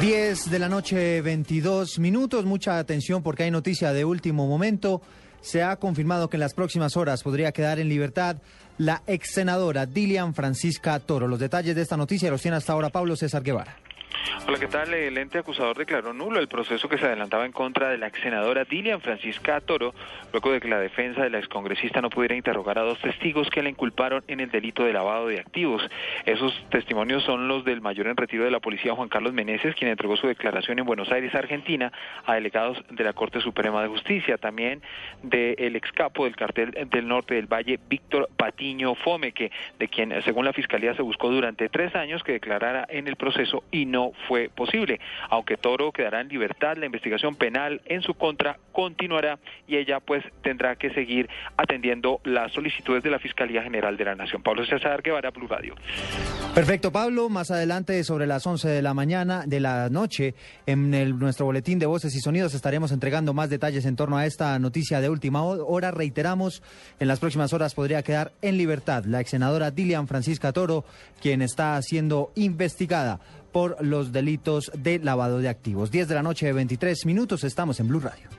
10 de la noche, 22 minutos. Mucha atención porque hay noticia de último momento. Se ha confirmado que en las próximas horas podría quedar en libertad la ex senadora Dilian Francisca Toro. Los detalles de esta noticia los tiene hasta ahora Pablo César Guevara. Hola, ¿qué tal? El ente acusador declaró nulo el proceso que se adelantaba en contra de la ex senadora Dilian Francisca Toro, luego de que la defensa de la excongresista no pudiera interrogar a dos testigos que la inculparon en el delito de lavado de activos. Esos testimonios son los del mayor en retiro de la policía Juan Carlos Meneses, quien entregó su declaración en Buenos Aires, Argentina, a delegados de la Corte Suprema de Justicia, también del ex capo del cartel del norte del Valle, Víctor Patiño Fome, que de quien según la fiscalía se buscó durante tres años que declarara en el proceso y no fue posible. Aunque Toro quedará en libertad, la investigación penal en su contra continuará y ella pues tendrá que seguir atendiendo las solicitudes de la Fiscalía General de la Nación. Pablo César Guevara, Blue Radio. Perfecto, Pablo. Más adelante, sobre las 11 de la mañana, de la noche, en nuestro boletín de voces y sonidos estaremos entregando más detalles en torno a esta noticia de última hora. Reiteramos, en las próximas horas podría quedar en libertad la ex senadora Dilian Francisca Toro, quien está siendo investigada por los delitos de lavado de activos. 10 de la noche, 23 minutos, estamos en Blue Radio.